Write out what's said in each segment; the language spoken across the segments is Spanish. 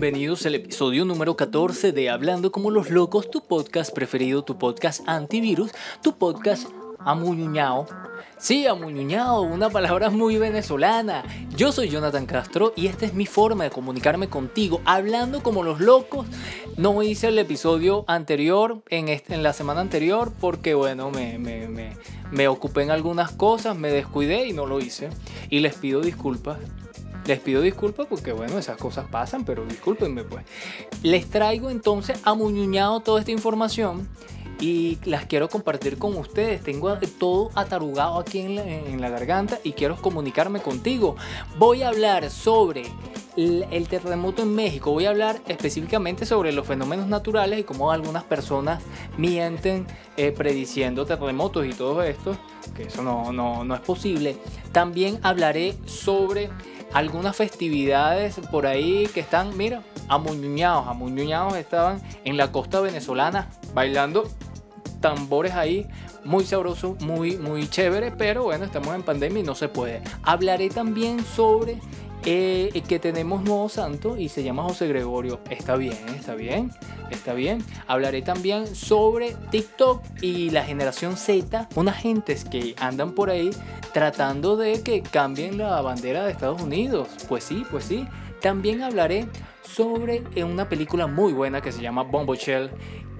bienvenidos al episodio número 14 de Hablando como los locos, tu podcast preferido, tu podcast antivirus, tu podcast amuñuñao. Sí, amuñuñao, una palabra muy venezolana. Yo soy Jonathan Castro y esta es mi forma de comunicarme contigo, hablando como los locos. No hice el episodio anterior, en, este, en la semana anterior, porque bueno, me, me, me, me ocupé en algunas cosas, me descuidé y no lo hice. Y les pido disculpas. Les pido disculpas porque, bueno, esas cosas pasan, pero discúlpenme, pues. Les traigo entonces amuñuñado toda esta información y las quiero compartir con ustedes. Tengo todo atarugado aquí en la, garganta y quiero comunicarme contigo. Voy a hablar sobre el, el, terremoto en México. Voy a hablar específicamente sobre los fenómenos naturales y cómo algunas personas mienten eh, prediciendo terremotos y todo esto, que eso no, no, no es posible. También hablaré sobre algunas festividades por ahí que están, mira, amuñuñados, amuñuñados estaban en la costa venezolana bailando tambores ahí, muy sabroso, muy, muy chévere, pero bueno, estamos en pandemia y no se puede. Hablaré también sobre eh, que tenemos nuevo santo y se llama José Gregorio. Está bien, está bien, está bien. Hablaré también sobre TikTok y la generación Z, unas gentes que andan por ahí tratando de que cambien la bandera de Estados Unidos. Pues sí, pues sí. También hablaré sobre una película muy buena que se llama Bombo Shell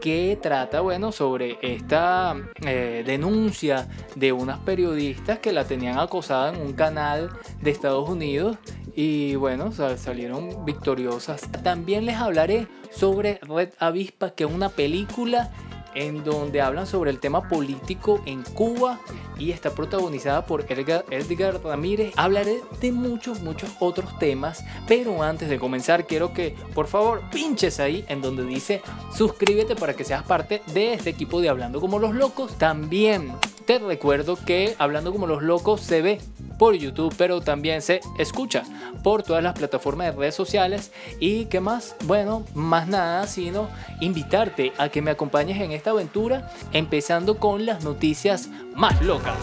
que trata, bueno, sobre esta eh, denuncia de unas periodistas que la tenían acosada en un canal de Estados Unidos y bueno, salieron victoriosas. También les hablaré sobre Red Avispa, que es una película en donde hablan sobre el tema político en Cuba y está protagonizada por Edgar, Edgar, Ramírez. Hablaré de muchos, muchos otros temas, pero antes de comenzar quiero que por favor pinches ahí en donde dice suscríbete para que seas parte de este equipo de Hablando como los locos. También te recuerdo que Hablando como los locos se ve por YouTube, pero también se escucha por todas las plataformas de redes sociales. ¿Y qué más? Bueno, más nada, sino invitarte a que me acompañes en esta aventura, empezando con las noticias más locas.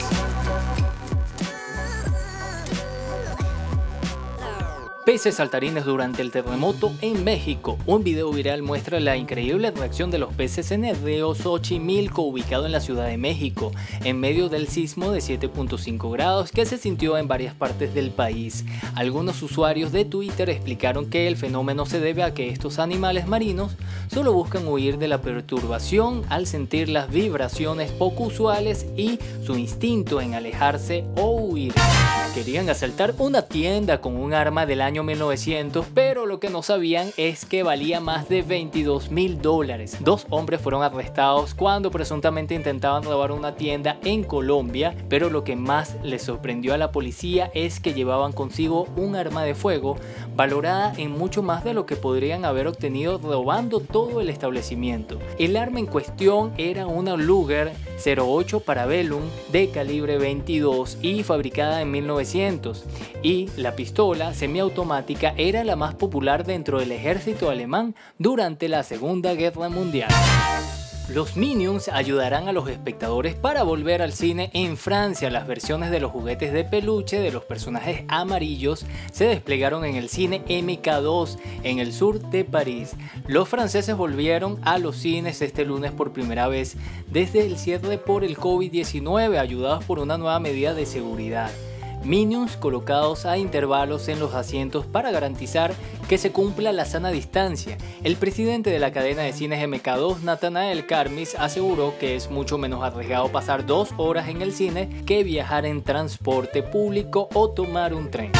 Peces saltarines durante el terremoto en México. Un video viral muestra la increíble reacción de los peces en el río Xochimilco, ubicado en la Ciudad de México, en medio del sismo de 7.5 grados que se sintió en varias partes del país. Algunos usuarios de Twitter explicaron que el fenómeno se debe a que estos animales marinos solo buscan huir de la perturbación al sentir las vibraciones poco usuales y su instinto en alejarse o huir. Querían asaltar una tienda con un arma del año 1900, pero lo que no sabían es que valía más de 22 mil dólares. Dos hombres fueron arrestados cuando presuntamente intentaban robar una tienda en Colombia, pero lo que más les sorprendió a la policía es que llevaban consigo un arma de fuego valorada en mucho más de lo que podrían haber obtenido robando todo el establecimiento. El arma en cuestión era una Luger 08 Parabellum de calibre 22 y fabricada en 1900 y la pistola semiautomática era la más popular dentro del ejército alemán durante la Segunda Guerra Mundial. Los Minions ayudarán a los espectadores para volver al cine en Francia. Las versiones de los juguetes de peluche de los personajes amarillos se desplegaron en el cine MK2 en el sur de París. Los franceses volvieron a los cines este lunes por primera vez desde el cierre por el COVID-19, ayudados por una nueva medida de seguridad. Minions colocados a intervalos en los asientos para garantizar que se cumpla la sana distancia. El presidente de la cadena de cines MK2, Nathanael Carmis, aseguró que es mucho menos arriesgado pasar dos horas en el cine que viajar en transporte público o tomar un tren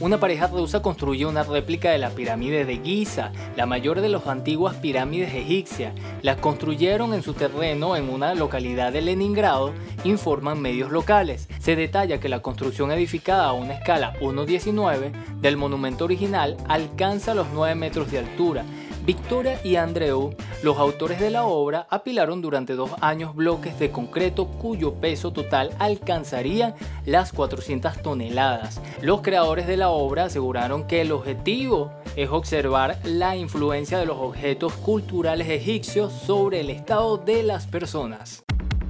una pareja rusa construyó una réplica de la pirámide de Giza, la mayor de las antiguas pirámides egipcias. La construyeron en su terreno en una localidad de Leningrado, informan medios locales. Se detalla que la construcción edificada a una escala 1.19 del monumento original alcanza los 9 metros de altura Victoria y Andreu, los autores de la obra, apilaron durante dos años bloques de concreto cuyo peso total alcanzaría las 400 toneladas. Los creadores de la obra aseguraron que el objetivo es observar la influencia de los objetos culturales egipcios sobre el estado de las personas.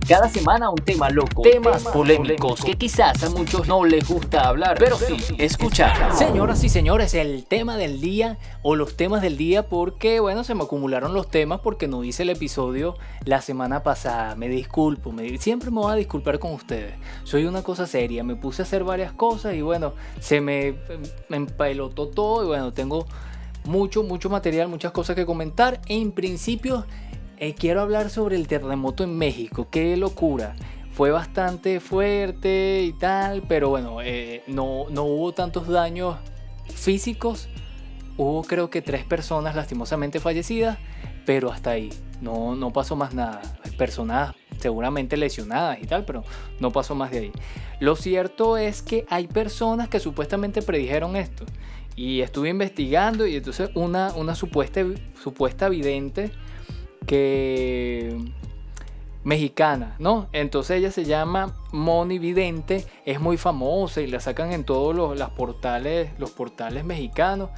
Cada semana un tema loco, temas, polémicos que quizás a muchos no les gusta hablar, pero sí escuchar. Señoras y señores, el tema del día o los temas del día porque, bueno, se me acumularon los temas porque no hice el episodio la semana pasada. Me disculpo, me, siempre me voy a disculpar con ustedes. Soy una cosa seria, me puse a hacer varias cosas y bueno, se me, me empelotó todo y bueno, tengo mucho, mucho material, muchas cosas que comentar. En principio eh, quiero hablar sobre el terremoto en México. Qué locura. Fue bastante fuerte y tal, pero bueno, eh, no, no hubo tantos daños físicos. Hubo creo que tres personas lastimosamente fallecidas, pero hasta ahí. No, no pasó más nada. Personas seguramente lesionadas y tal, pero no pasó más de ahí. Lo cierto es que hay personas que supuestamente predijeron esto. Y estuve investigando y entonces una, una supuesta, supuesta vidente que mexicana, ¿no? Entonces ella se llama Moni Vidente, es muy famosa y la sacan en todos los, portales, los portales mexicanos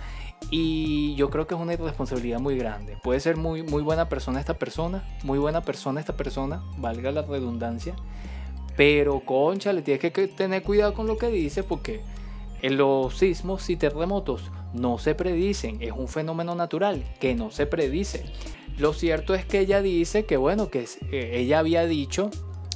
y yo creo que es una irresponsabilidad muy grande. Puede ser muy, muy buena persona esta persona, muy buena persona esta persona, valga la redundancia, pero concha, le tienes que tener cuidado con lo que dice porque los sismos y terremotos no se predicen, es un fenómeno natural que no se predice. Lo cierto es que ella dice que, bueno, que ella había dicho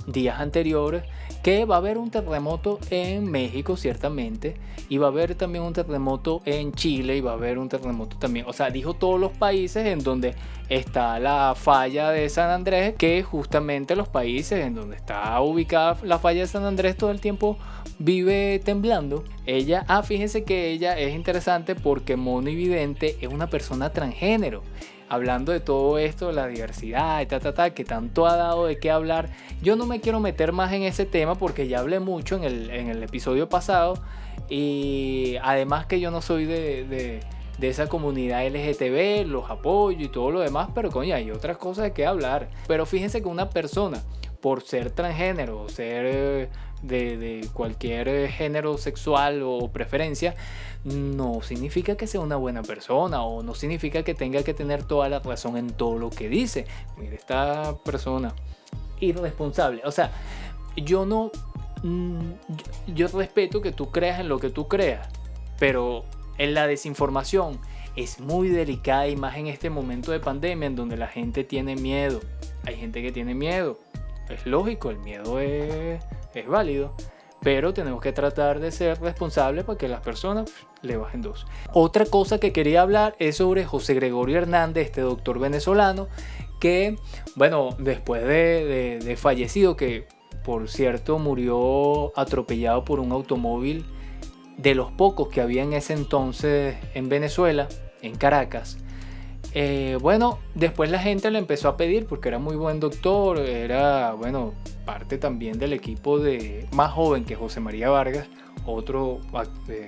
días anteriores que va a haber un terremoto en México, ciertamente, y va a haber también un terremoto en Chile, y va a haber un terremoto también. O sea, dijo todos los países en donde está la falla de San Andrés, que justamente los países en donde está ubicada la falla de San Andrés todo el tiempo vive temblando. Ella, ah, fíjense que ella es interesante porque Mono Vidente es una persona transgénero hablando de todo esto, la diversidad, ta, ta, ta, que tanto ha dado de qué hablar. Yo no me quiero meter más en ese tema porque ya hablé mucho en el, en el episodio pasado y además que yo no soy de, de, de, esa comunidad LGTB, los apoyo y todo lo demás, pero coño, hay otras cosas de qué hablar. Pero fíjense que una persona, por ser transgénero, ser de, cualquier eh, género sexual o preferencia, no significa que sea una buena persona o no significa que tenga que tener toda la razón en todo lo que dice. Mire, esta persona irresponsable. O sea, yo no... Mm, yo, respeto que tú creas en lo que tú creas, pero en la desinformación es muy delicada y más en este momento de pandemia en donde la gente tiene miedo. Hay gente que tiene miedo. Es lógico, el miedo es es válido, pero tenemos que tratar de ser responsables para que las personas le bajen dos. Otra cosa que quería hablar es sobre José Gregorio Hernández, este doctor venezolano, que, bueno, después de, fallecido, que por cierto murió atropellado por un automóvil de los pocos que había en ese entonces en Venezuela, en Caracas. Eh, bueno, después la gente le empezó a pedir porque era muy buen doctor, era, bueno, parte también del equipo de más joven que José María Vargas, otro, eh,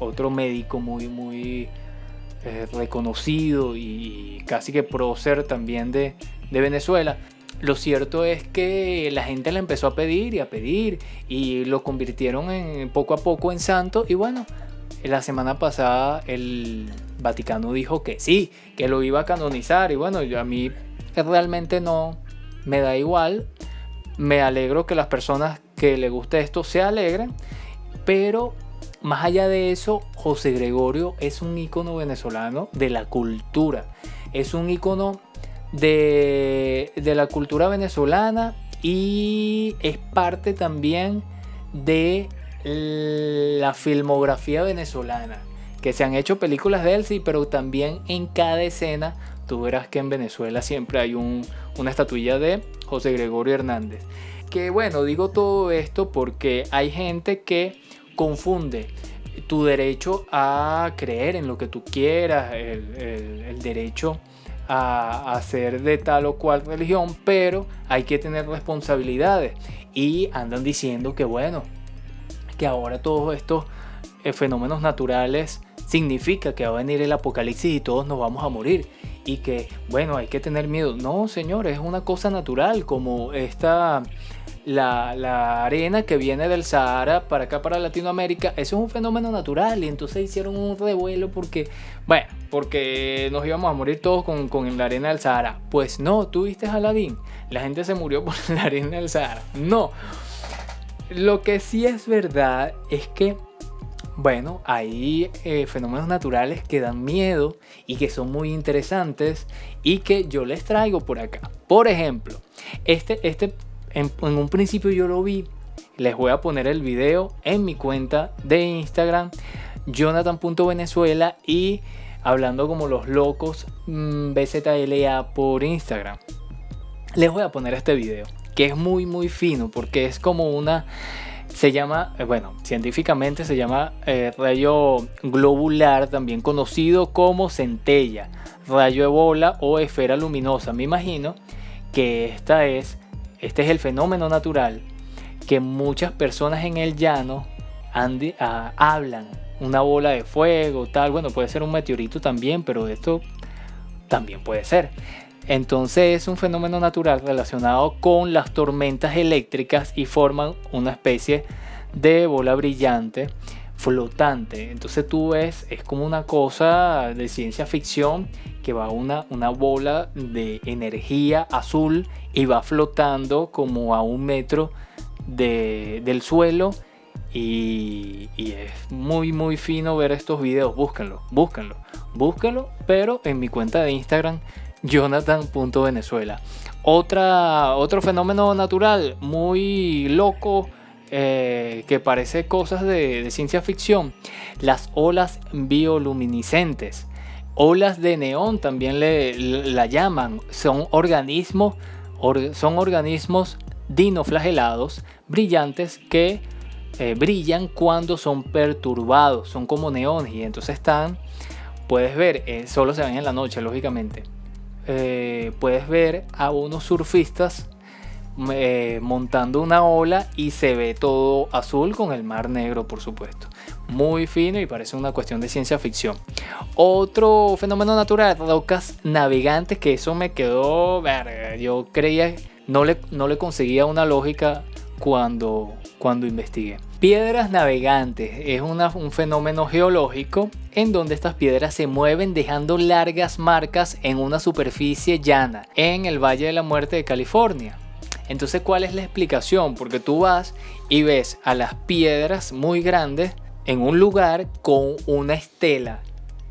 otro médico muy, muy eh, reconocido y casi que prócer también de, de Venezuela. Lo cierto es que la gente le empezó a pedir y a pedir y lo convirtieron en, poco a poco en santo y bueno, la semana pasada el Vaticano dijo que sí, que lo iba a canonizar y bueno, a mí realmente no me da igual, me alegro que las personas que le guste esto se alegren, pero más allá de eso, José Gregorio es un ícono venezolano de la cultura, es un ícono de, de la cultura venezolana y es parte también de la filmografía venezolana, que se han hecho películas de él, sí, pero también en cada escena tú verás que en Venezuela siempre hay un, una estatuilla de José Gregorio Hernández. Que bueno, digo todo esto porque hay gente que confunde tu derecho a creer en lo que tú quieras, el, derecho a, a ser de tal o cual religión, pero hay que tener responsabilidades. Y andan diciendo que bueno, que ahora todos estos eh, fenómenos naturales significa que va a venir el apocalipsis y todos nos vamos a morir y que, bueno, hay que tener miedo. No, señores, es una cosa natural, como esta, la, la, arena que viene del Sahara para acá, para Latinoamérica, eso es un fenómeno natural y entonces hicieron un revuelo porque, bueno, porque nos íbamos a morir todos con, con la arena del Sahara. Pues no, tú viste a Aladín, la gente se murió por la arena del Sahara. No, lo que sí es verdad es que, bueno, hay eh, fenómenos naturales que dan miedo y que son muy interesantes y que yo les traigo por acá. Por ejemplo, este, este en, un principio yo lo vi, les voy a poner el video en mi cuenta de Instagram, jonathan.venezuela y hablando como los locos mm, BZLA por Instagram. Les voy a poner este video que es muy muy fino porque es como una se llama, eh, bueno, científicamente se llama eh, rayo globular, también conocido como centella, rayo ebola o esfera luminosa. Me imagino que esta es, este es el fenómeno natural que muchas personas en el llano ah, hablan. Una bola de fuego, tal, bueno, puede ser un meteorito también, pero esto también puede ser. Entonces es un fenómeno natural relacionado con las tormentas eléctricas y forman una especie de bola brillante flotante. Entonces tú ves, es como una cosa de ciencia ficción que va una, una bola de energía azul y va flotando como a un metro del suelo. Y, y, es muy muy fino ver estos videos. Búscanlo, búscanlo, búscanlo. Pero en mi cuenta de Instagram Jonathan.venezuela. Otra, otro fenómeno natural muy loco eh, que parece cosas de, ciencia ficción, las olas bioluminiscentes. Olas de neón también le, la llaman. Son organismos, son organismos dinoflagelados brillantes que eh, brillan cuando son perturbados. Son como neones y entonces están, puedes ver, eh, solo se ven en la noche, lógicamente eh, puedes ver a unos surfistas eh, montando una ola y se ve todo azul con el mar negro, por supuesto. Muy fino y parece una cuestión de ciencia ficción. Otro fenómeno natural, rocas navegantes, que eso me quedó, yo creía, no le, no le conseguía una lógica cuando, cuando investigué. Piedras navegantes es un fenómeno geológico en donde estas piedras se mueven dejando largas marcas en una superficie llana en el Valle de la Muerte de California. Entonces, ¿cuál es la explicación? Porque tú vas y ves a las piedras muy grandes en un lugar con una estela.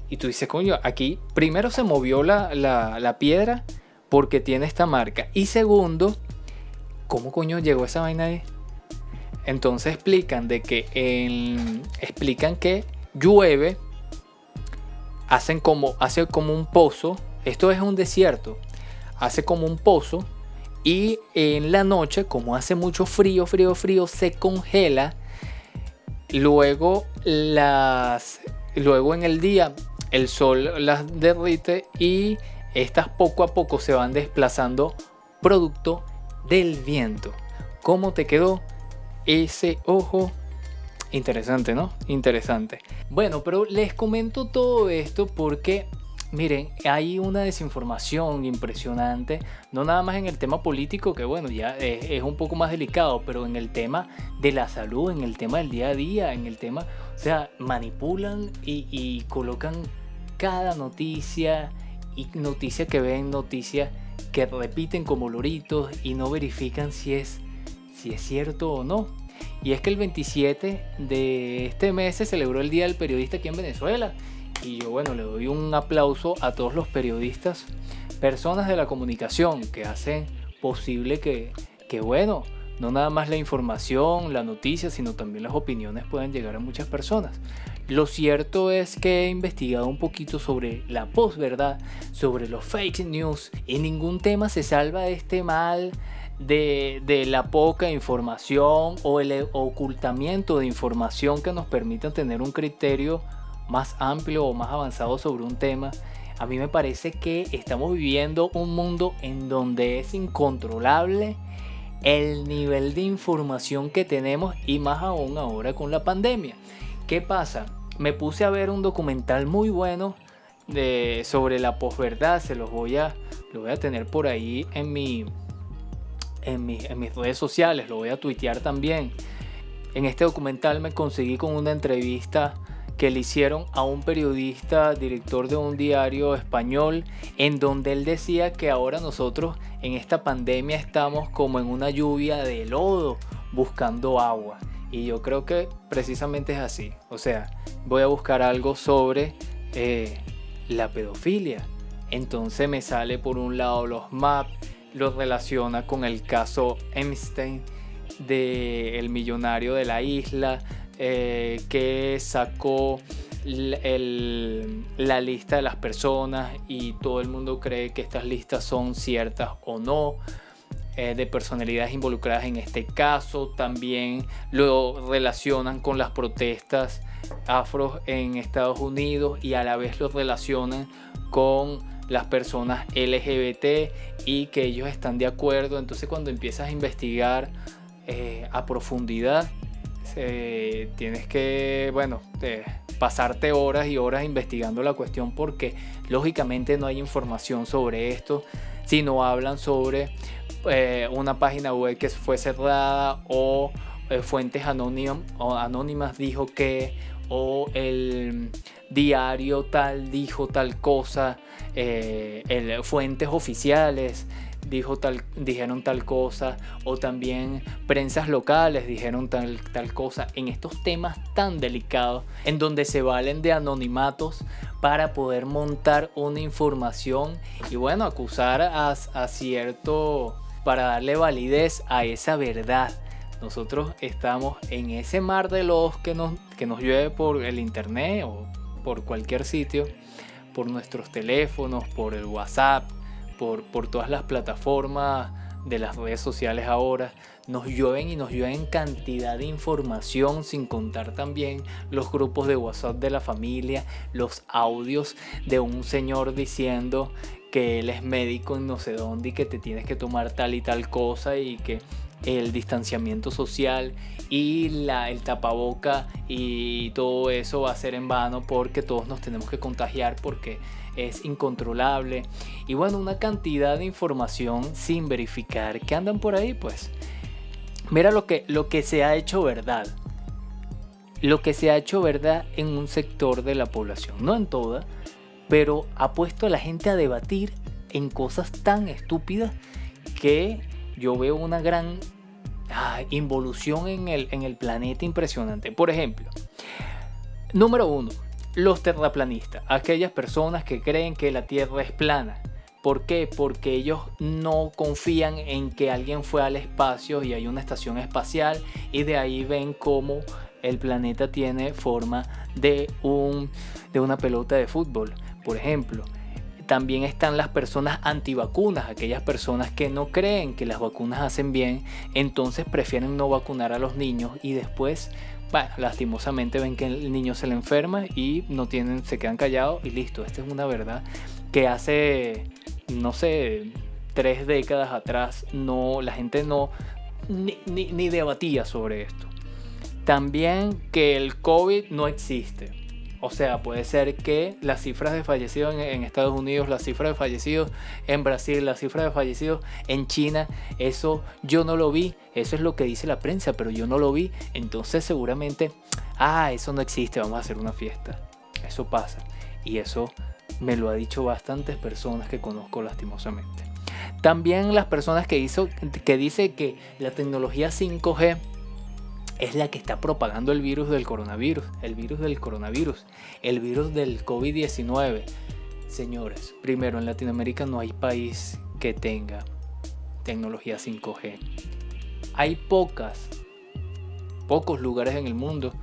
Y tú dices, coño, aquí primero se movió la, la piedra porque tiene esta marca. Y segundo, ¿cómo coño llegó esa vaina ahí? Entonces explican de que explican que llueve, hacen como, hace como un pozo, esto es un desierto, hace como un pozo y en la noche, como hace mucho frío, frío, frío, se congela. Luego las, luego en el día el sol las derrite y estas poco a poco se van desplazando producto del viento. ¿Cómo te quedó? Ese ojo. Interesante, ¿no? Interesante. Bueno, pero les comento todo esto porque, miren, hay una desinformación impresionante, no nada más en el tema político, que bueno, ya es, un poco más delicado, pero en el tema de la salud, en el tema del día a día, en el tema, o sea, manipulan y, colocan cada noticia y noticia que ven, noticia que repiten como loritos y no verifican si es si es cierto o no. Y es que el 27 de este mes se celebró el Día del Periodista aquí en Venezuela. Y yo, bueno, le doy un aplauso a todos los periodistas, personas de la comunicación que hacen posible que, que bueno, no nada más la información, la noticia, sino también las opiniones pueden llegar a muchas personas. Lo cierto es que he investigado un poquito sobre la posverdad, sobre los fake news y ningún tema se salva de este mal de, la poca información o el ocultamiento de información que nos permitan tener un criterio más amplio o más avanzado sobre un tema. A mí me parece que estamos viviendo un mundo en donde es incontrolable el nivel de información que tenemos y más aún ahora con la pandemia. ¿Qué pasa? Me puse a ver un documental muy bueno de, sobre la posverdad, se los voy a, lo voy a tener por ahí en mi, en, mis redes sociales, lo voy a tuitear también. En este documental me conseguí con una entrevista que le hicieron a un periodista, director de un diario español, en donde él decía que ahora nosotros en esta pandemia estamos como en una lluvia de lodo buscando agua. Y yo creo que precisamente es así. O sea, voy a buscar algo sobre eh, la pedofilia. Entonces me sale por un lado los maps, los relaciona con el caso Einstein de el millonario de la isla, eh, que sacó la lista de las personas y todo el mundo cree que estas listas son ciertas o no. Eh, de personalidades involucradas en este caso. También lo relacionan con las protestas afro en Estados Unidos y a la vez lo relacionan con las personas LGBT y que ellos están de acuerdo. Entonces cuando empiezas a investigar eh, a profundidad, tienes que, bueno, pasarte horas y horas investigando la cuestión porque lógicamente no hay información sobre esto, sino hablan sobre eh, una página web que fue cerrada o eh, fuentes anónimas dijo que o el diario tal dijo tal cosa, eh, el, fuentes oficiales dijo tal, dijeron tal cosa, o también prensas locales dijeron tal, tal cosa, en estos temas tan delicados, en donde se valen de anonimatos para poder montar una información y bueno, acusar a, a cierto para darle validez a esa verdad. Nosotros estamos en ese mar de los que nos, que nos llueve por el internet o por cualquier sitio, por nuestros teléfonos, por el WhatsApp, por, por todas las plataformas de las redes sociales ahora, nos llueven y nos llueven cantidad de información, sin contar también los grupos de WhatsApp de la familia, los audios de un señor diciendo que él es médico en no sé dónde y que te tienes que tomar tal y tal cosa y que el distanciamiento social y la, el tapaboca y todo eso va a ser en vano porque todos nos tenemos que contagiar porque es incontrolable. Y bueno una cantidad de información sin verificar. Que andan por ahí pues mira lo que, lo que se ha hecho verdad. Lo que se ha hecho verdad en un sector de la población. No en toda pero ha puesto a la gente a debatir en cosas tan estúpidas que yo veo una gran ah, involución en el, planeta impresionante. Por ejemplo, número uno, los terraplanistas, aquellas personas que creen que la Tierra es plana. ¿Por qué? Porque ellos no confían en que alguien fue al espacio y hay una estación espacial y de ahí ven cómo el planeta tiene forma de una pelota de fútbol por ejemplo. También están las personas antivacunas, aquellas personas que no creen que las vacunas hacen bien, entonces prefieren no vacunar a los niños y después, bueno, lastimosamente ven que el niño se le enferma y no tienen, se quedan callados y listo. Esta es una verdad que hace, no sé, tres décadas atrás no, la gente no ni, ni debatía sobre esto. También que el COVID no existe o sea, puede ser que las cifras de fallecidos en, Estados Unidos, las cifras de fallecidos en Brasil, las cifras de fallecidos en China, eso yo no lo vi, eso es lo que dice la prensa, pero yo no lo vi, entonces seguramente, ah, eso no existe, vamos a hacer una fiesta. Eso pasa. Y eso me lo ha dicho bastantes personas que conozco lastimosamente. También las personas que, hizo, que dice que la tecnología 5G es la que está propagando el virus del coronavirus, el virus del coronavirus, el virus del COVID-19. Señores, primero en Latinoamérica no hay país que tenga tecnología 5G. Hay pocas, pocos lugares en el mundo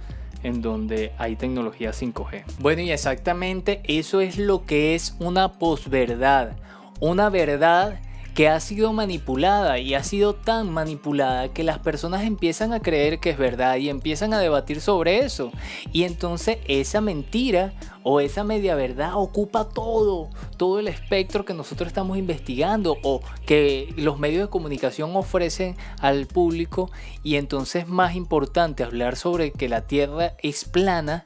en donde hay tecnología 5G. Bueno, y exactamente eso es lo que es una posverdad, una verdad que ha sido manipulada y ha sido tan manipulada que las personas empiezan a creer que es verdad y empiezan a debatir sobre eso. Y entonces esa mentira o esa media verdad ocupa todo, todo el espectro que nosotros estamos investigando o que los medios de comunicación ofrecen al público. Y entonces más importante hablar sobre que la Tierra es plana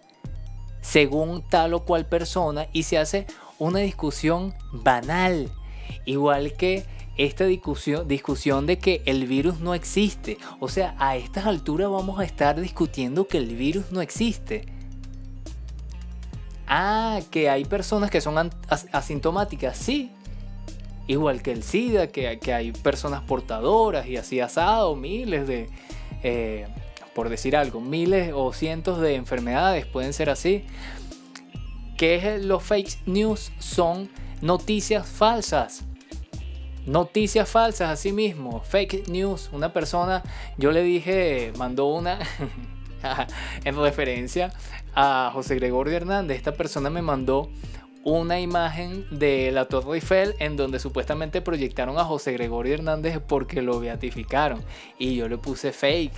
según tal o cual persona y se hace una discusión banal. Igual que esta discusión, discusión de que el virus no existe. O sea, a estas alturas vamos a estar discutiendo que el virus no existe. Ah, que hay personas que son asintomáticas, sí. Igual que el SIDA, que, hay personas portadoras y así asado, miles de, eh, por decir algo, miles o cientos de enfermedades pueden ser así. Que los fake news son noticias falsas. Noticias falsas, así mismo. Fake news. Una persona, yo le dije, mandó una en referencia a José Gregorio Hernández. Esta persona me mandó una imagen de la Torre Eiffel en donde supuestamente proyectaron a José Gregorio Hernández porque lo beatificaron. Y yo le puse fake.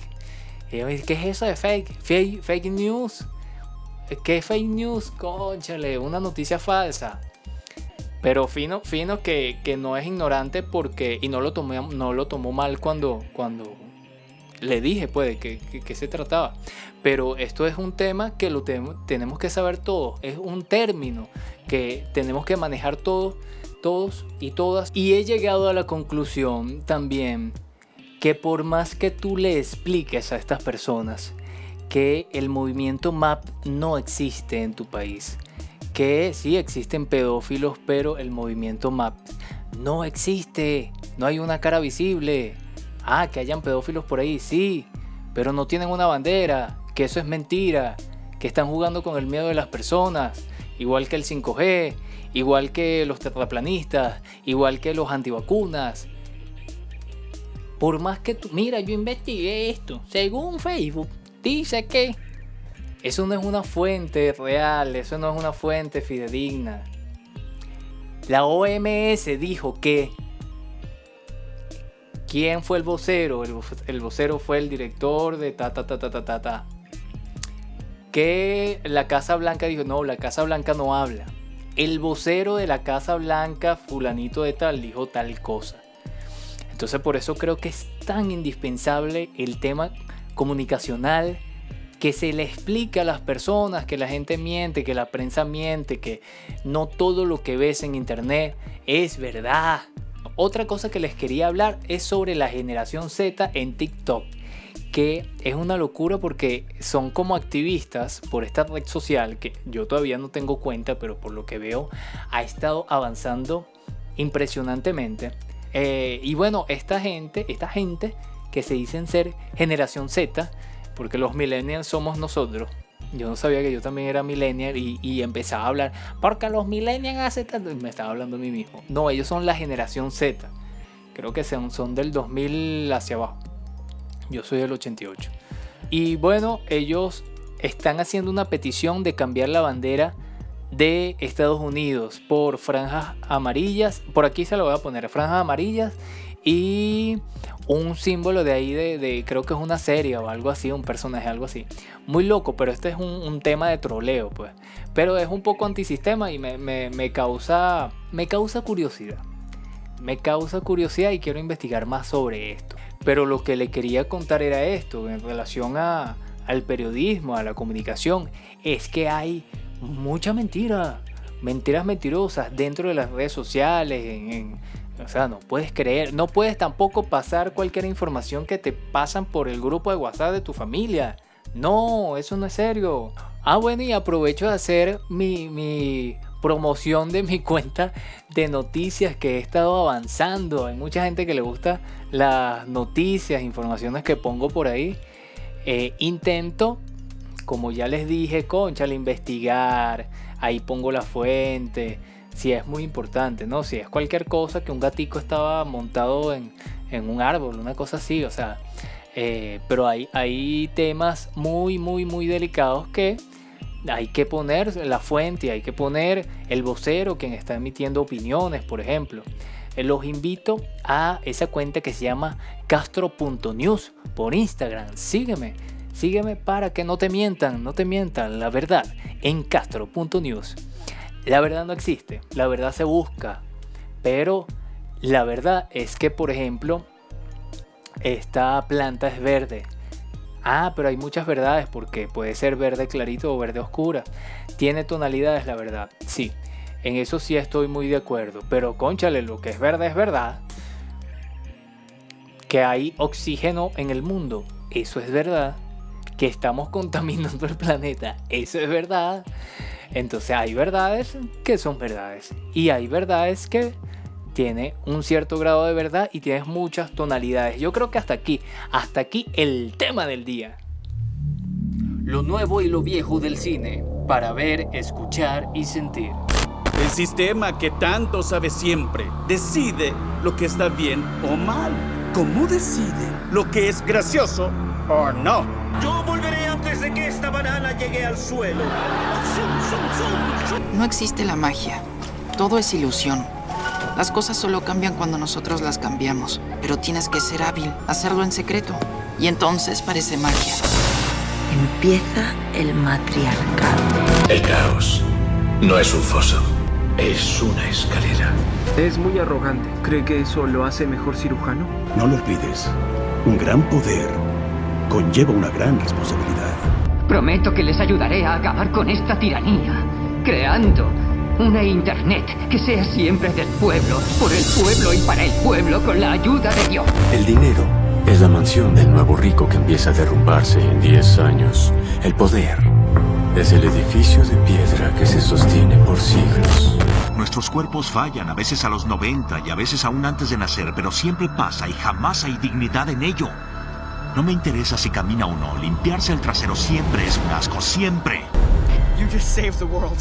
Y ¿qué es eso de fake? Fake, fake news. ¿Qué fake news? Conchale, una noticia falsa. Pero fino, fino que, no es ignorante porque. Y no lo tomó, no lo tomó mal cuando, cuando le dije, pues, que, que, se trataba. Pero esto es un tema que lo tenemos que saber todos. Es un término que tenemos que manejar todos, todos y todas. Y he llegado a la conclusión también que por más que tú le expliques a estas personas que el movimiento MAP no existe en tu país, que sí existen pedófilos, pero el movimiento MAP no existe, no hay una cara visible. Ah, que hayan pedófilos por ahí, sí, pero no tienen una bandera, que eso es mentira, que están jugando con el miedo de las personas, igual que el 5G, igual que los terraplanistas, igual que los antivacunas. Por más que tú, mira, yo investigué esto, según Facebook, dice que eso no es una fuente real, eso no es una fuente fidedigna. La OMS dijo que ¿Quién fue el vocero? El, vocero fue el director de ta ta ta ta ta ta ta. Que la Casa Blanca dijo, no, la Casa Blanca no habla. El vocero de la Casa Blanca, fulanito de tal, dijo tal cosa. Entonces por eso creo que es tan indispensable el tema comunicacional que se le explique a las personas que la gente miente, que la prensa miente, que no todo lo que ves en internet es verdad. Otra cosa que les quería hablar es sobre la generación Z en TikTok, que es una locura porque son como activistas por esta red social que yo todavía no tengo cuenta, pero por lo que veo ha estado avanzando impresionantemente. Eh, y bueno, esta gente, esta gente que se dicen ser generación Z, porque los millennials somos nosotros, yo no sabía que yo también era millennial y, empezaba a hablar, porque los millennials hace tanto, me estaba hablando a mí mismo. No, ellos son la generación Z. Creo que son, son del 2000 hacia abajo. Yo soy del 88. Y bueno, ellos están haciendo una petición de cambiar la bandera de Estados Unidos por franjas amarillas. Por aquí se lo voy a poner, franjas amarillas y un símbolo de ahí de, creo que es una serie o algo así, un personaje, algo así. Muy loco, pero este es un, tema de troleo, pues. Pero es un poco antisistema y me, causa, me causa curiosidad. Me causa curiosidad y quiero investigar más sobre esto. Pero lo que le quería contar era esto, en relación a, al periodismo, a la comunicación, es que hay mucha mentira, mentiras mentirosas dentro de las redes sociales, en o sea, no puedes creer, no puedes tampoco pasar cualquier información que te pasan por el grupo de WhatsApp de tu familia. No, eso no es serio. Ah, bueno, y aprovecho de hacer mi, promoción de mi cuenta de noticias que he estado avanzando. Hay mucha gente que le gusta las noticias, informaciones que pongo por ahí. Eh, intento, como ya les dije, concha, investigar. Ahí pongo la fuente si es muy importante, ¿no? Si es cualquier cosa que un gatico estaba montado en, un árbol, una cosa así, o sea, eh, pero hay, hay temas muy, muy, muy delicados que hay que poner la fuente, hay que poner el vocero quien está emitiendo opiniones, por ejemplo. Eh, los invito a esa cuenta que se llama castro.news por Instagram. Sígueme, sígueme para que no te mientan, no te mientan la verdad en castro.news. La verdad no existe, la verdad se busca, pero la verdad es que, por ejemplo, esta planta es verde. Ah, pero hay muchas verdades porque puede ser verde clarito o verde oscura. Tiene tonalidades la verdad, sí. En eso sí estoy muy de acuerdo. Pero conchale, lo que es verde es verdad. Que hay oxígeno en el mundo, eso es verdad. Que estamos contaminando el planeta, eso es verdad. Entonces hay verdades que son verdades y hay verdades que tiene un cierto grado de verdad y tienes muchas tonalidades. Yo creo que hasta aquí, hasta aquí el tema del día. Lo nuevo y lo viejo del cine, para ver, escuchar y sentir. El sistema que tanto sabe siempre decide lo que está bien o mal. ¿Cómo decide lo que es gracioso o no? De que esta banana llegue al suelo. No existe la magia. Todo es ilusión. Las cosas solo cambian cuando nosotros las cambiamos. Pero tienes que ser hábil, hacerlo en secreto. Y entonces parece magia. Empieza el matriarcado. El caos no es un foso, es una escalera. Es muy arrogante. ¿Cree que eso lo hace mejor cirujano? No lo olvides. Un gran poder conlleva una gran responsabilidad. Prometo que les ayudaré a acabar con esta tiranía, creando una Internet que sea siempre del pueblo, por el pueblo y para el pueblo con la ayuda de Dios. El dinero es la mansión del nuevo rico que empieza a derrumbarse en 10 años. El poder es el edificio de piedra que se sostiene por siglos. Nuestros cuerpos fallan, a veces a los 90 y a veces aún antes de nacer, pero siempre pasa y jamás hay dignidad en ello. No me interesa si camina o no, limpiarse el trasero siempre es un asco, siempre. You just saved the world.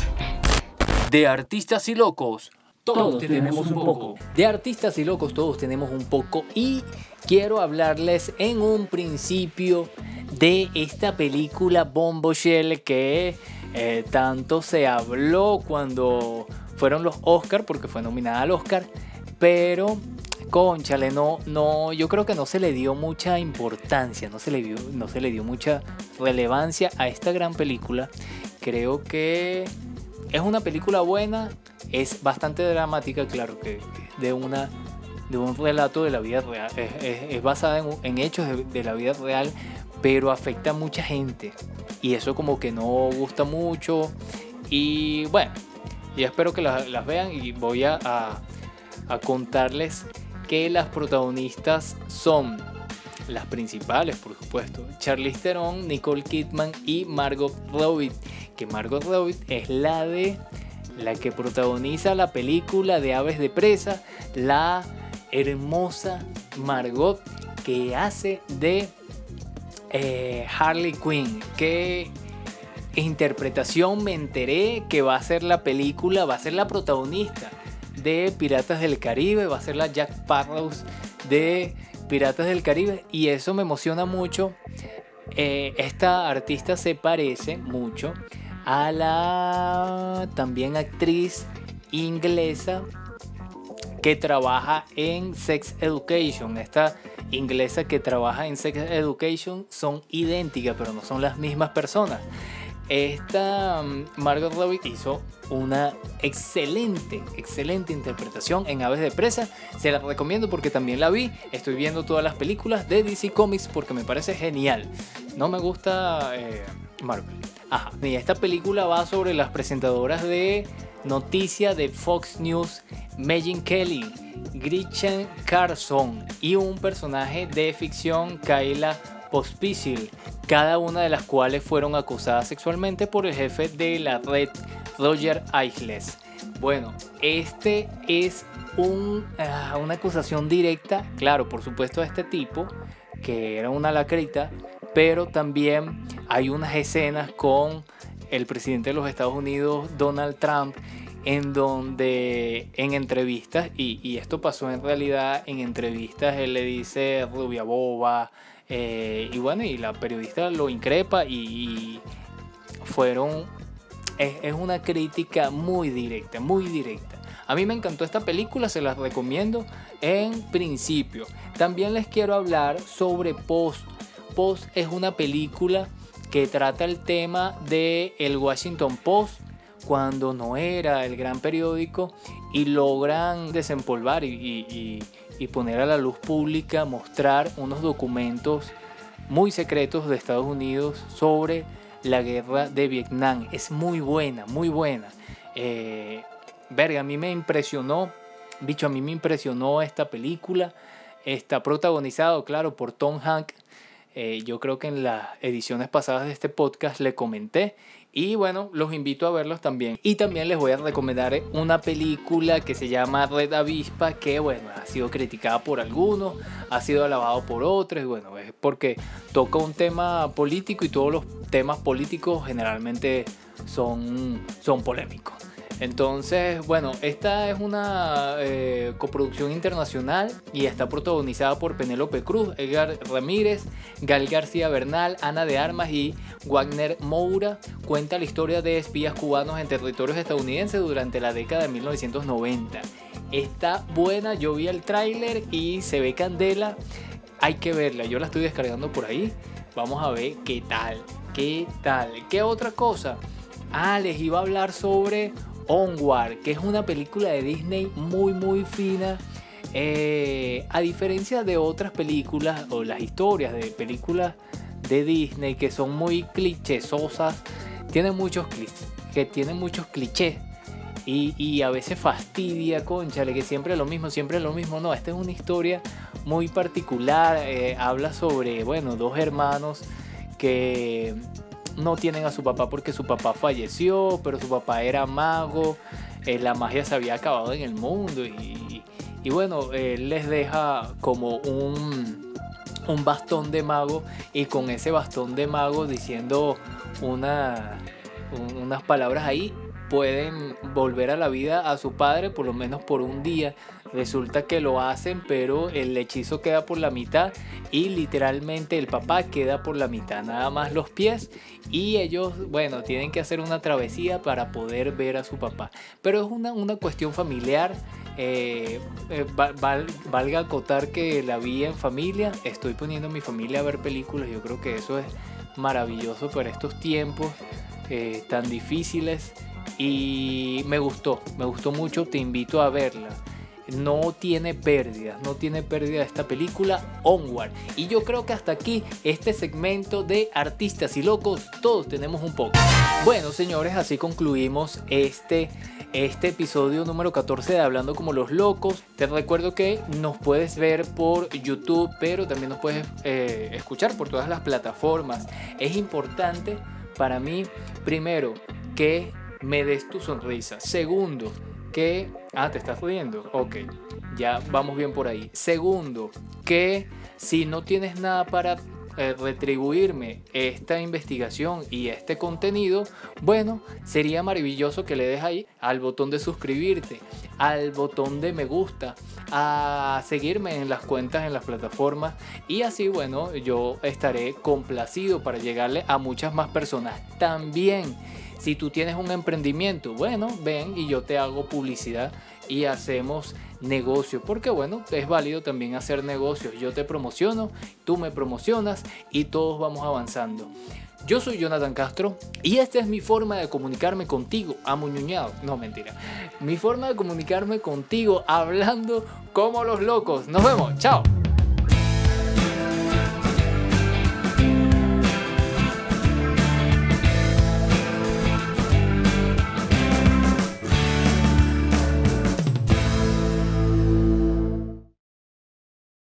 De artistas y locos, todos, tenemos un poco. De artistas y locos, todos tenemos un poco. Y quiero hablarles en un principio de esta película Bombo Shell que eh, tanto se habló cuando fueron los Oscar, porque fue nominada al Oscar, pero conchale, no, no, yo creo que no se le dio mucha importancia, no se le dio, no se le dio mucha relevancia a esta gran película. Creo que es una película buena, es bastante dramática, claro que de una de un relato de la vida real, es, basada en, hechos de, la vida real, pero afecta a mucha gente y eso como que no gusta mucho y bueno, y espero que las, vean y voy a, a contarles que las protagonistas son las principales, por supuesto, Charlize Theron, Nicole Kidman y Margot Robbie, que Margot Robbie es la de la que protagoniza la película de Aves de Presa, la hermosa Margot que hace de eh, Harley Quinn, que interpretación me enteré que va a ser la película, va a ser la protagonista de Piratas del Caribe, va a ser la Jack Sparrow de Piratas del Caribe y eso me emociona mucho. Eh, esta artista se parece mucho a la también actriz inglesa que trabaja en Sex Education. Esta inglesa que trabaja en Sex Education son idénticas, pero no son las mismas personas. Esta mm, Margot Robbie hizo una excelente, excelente interpretación en Aves de Presa. Se la recomiendo porque también la vi. Estoy viendo todas las películas de DC Comics porque me parece genial. No me gusta eh, Marvel. Ajá, y esta película va sobre las presentadoras de noticia de Fox News, Megan Kelly, Gretchen Carson y un personaje de ficción, Kayla Pospisil, cada una de las cuales fueron acusadas sexualmente por el jefe de la red, Roger Ailes. Bueno, este es ah, una acusación directa, claro, por supuesto, a este tipo, que era una lacrita, pero también hay unas escenas con el presidente de los Estados Unidos, Donald Trump, en donde en entrevistas, y, esto pasó en realidad en entrevistas, él le dice rubia boba, eh, y bueno, y la periodista lo increpa y, fueron, es, es, una crítica muy directa, muy directa. A mí me encantó esta película, se las recomiendo en principio. También les quiero hablar sobre Post. Post es una película que trata el tema de el Washington Post cuando no era el gran periódico y logran desempolvar y, poner a la luz pública, mostrar unos documentos muy secretos de Estados Unidos sobre la guerra de Vietnam. Es muy buena, muy buena. Eh, verga, a mí me impresionó, bicho, a mí me impresionó esta película. Está protagonizado, claro, por Tom Hanks. Eh, yo creo que en las ediciones pasadas de este podcast le comenté Y bueno, los invito a verlos también. Y también les voy a recomendar una película que se llama Red Avispa, que bueno, ha sido criticada por algunos, ha sido alabado por otros. Bueno, es porque toca un tema político y todos los temas políticos generalmente son, son polémicos. Entonces, bueno, esta es una eh, coproducción internacional y está protagonizada por Penélope Cruz, Edgar Ramírez, Gal García Bernal, Ana de Armas y Wagner Moura. Cuenta la historia de espías cubanos en territorios estadounidenses durante la década de 1990. Está buena, yo vi el tráiler y se ve candela. Hay que verla, yo la estoy descargando por ahí. Vamos a ver qué tal, qué tal. ¿Qué otra cosa? Ah, les iba a hablar sobre Onward, que es una película de Disney muy muy fina. Eh, a diferencia de otras películas o las historias de películas de Disney que son muy clichésosas, tienen muchos, que tienen muchos clichés y, a veces fastidia, conchale, que siempre es lo mismo, siempre es lo mismo. No, esta es una historia muy particular. Eh, habla sobre, bueno, dos hermanos que no tienen a su papá porque su papá falleció, pero su papá era mago, eh, la magia se había acabado en el mundo y, bueno, él les deja como un, un, bastón de mago y con ese bastón de mago diciendo una, unas palabras ahí pueden volver a la vida a su padre por lo menos por un día. Resulta que lo hacen, pero el hechizo queda por la mitad y literalmente el papá queda por la mitad, nada más los pies. Y ellos, bueno, tienen que hacer una travesía para poder ver a su papá. Pero es una, una cuestión familiar. Eh, eh, valga acotar que la vi en familia, estoy poniendo a mi familia a ver películas, yo creo que eso es maravilloso para estos tiempos eh, tan difíciles y me gustó, me gustó mucho, te invito a verla no tiene pérdida, no tiene pérdida esta película Onward. Y yo creo que hasta aquí este segmento de artistas y locos, todos tenemos un poco. Bueno, señores, así concluimos este este episodio número 14 de Hablando como los locos. Te recuerdo que nos puedes ver por YouTube, pero también nos puedes eh, escuchar por todas las plataformas. Es importante para mí, primero, que me des tu sonrisa. Segundo, que... Ah, te estás riendo. Ok, ya vamos bien por ahí. Segundo, que si no tienes nada para eh, retribuirme esta investigación y este contenido, bueno, sería maravilloso que le des ahí al botón de suscribirte, al botón de me gusta, a seguirme en las cuentas en las plataformas y así, bueno, yo estaré complacido para llegarle a muchas más personas. También si tú tienes un emprendimiento, bueno, ven y yo te hago publicidad y hacemos negocio. Porque bueno, es válido también hacer negocios. Yo te promociono, tú me promocionas y todos vamos avanzando. Yo soy Jonathan Castro y esta es mi forma de comunicarme contigo, amuñuñado. No, mentira. Mi forma de comunicarme contigo hablando como los locos. Nos vemos. Chao.